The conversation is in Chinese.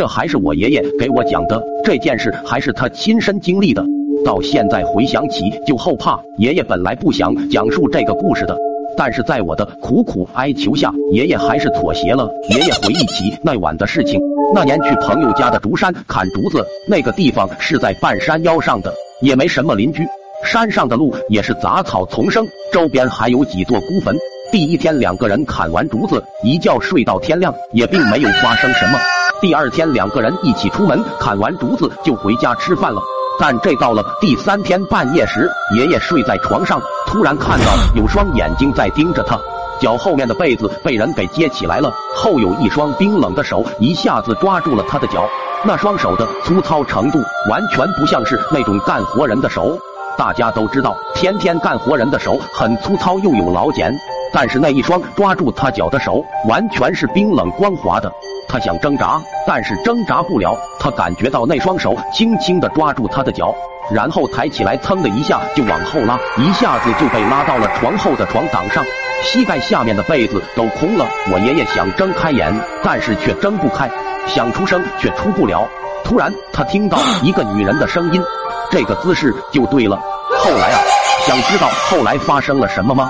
这还是我爷爷给我讲的，这件事还是他亲身经历的。到现在回想起就后怕。爷爷本来不想讲述这个故事的，但是在我的苦苦哀求下，爷爷还是妥协了。爷爷回忆起那晚的事情，那年去朋友家的竹山砍竹子，那个地方是在半山腰上的，也没什么邻居，山上的路也是杂草丛生，周边还有几座孤坟。第一天两个人砍完竹子，一觉睡到天亮，也并没有发生什么。第二天两个人一起出门，砍完竹子就回家吃饭了。但这到了第三天半夜时，爷爷睡在床上，突然看到有双眼睛在盯着他，脚后面的被子被人给揭起来了，后有一双冰冷的手一下子抓住了他的脚，那双手的粗糙程度完全不像是那种干活人的手。大家都知道，天天干活人的手很粗糙又有老茧，但是那一双抓住他脚的手完全是冰冷光滑的。他想挣扎，但是挣扎不了。他感觉到那双手轻轻的抓住他的脚，然后抬起来，噌的一下就往后拉，一下子就被拉到了床后的床挡上，膝盖下面的被子都空了。我爷爷想睁开眼，但是却睁不开，想出声却出不了。突然，他听到一个女人的声音，这个姿势就对了。后来啊，想知道后来发生了什么吗？